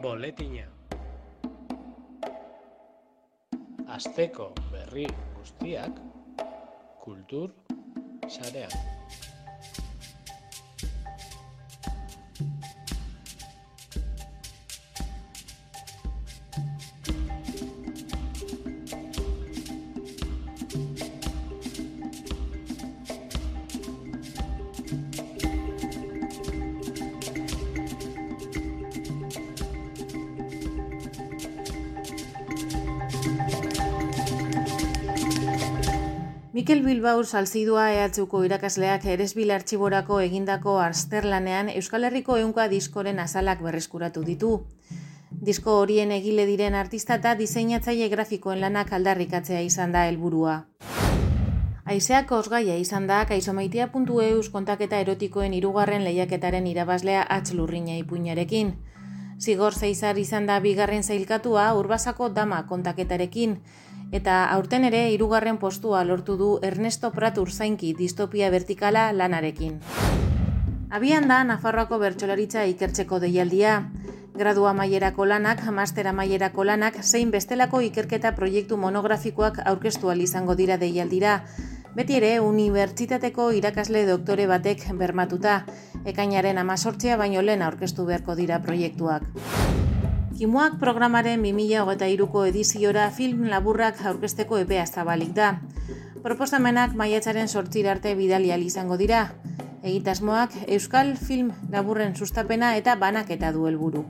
Boletina. Asteko berri guztiak kultur sarean. Mikel Bilbao salzidua EHUko irakasleak eresbil artxiborako egindako arsterlanean Euskal Herriko eunka diskoren azalak berreskuratu ditu. Disko horien egile diren artista eta diseinatzaile grafikoen lanak aldarrikatzea izan da helburua. Aizeak osgaia izan da kaisomaitia.eus kontaketa erotikoen irugarren lehiaketaren irabazlea atxlurrina ipuinarekin. Zigor zeizar izan da bigarren zailkatua urbasako dama kontaketarekin, eta aurten ere hirugarren postua lortu du Ernesto Pratur zainki distopia vertikala lanarekin. Abian da Nafarroako bertsolaritza ikertzeko deialdia. Gradua maierako lanak, mastera maierako lanak, zein bestelako ikerketa proiektu monografikoak aurkeztu izango dira deialdira. Beti ere, unibertsitateko irakasle doktore batek bermatuta, ekainaren amazortzia baino lehen aurkeztu beharko dira proiektuak. Kimuak programaren 2008ko ediziora film laburrak aurkesteko epea zabalik da. Proposamenak maiatzaren sortzir arte bidali izango dira. Egitasmoak Euskal Film Laburren sustapena eta banaketa du helburu.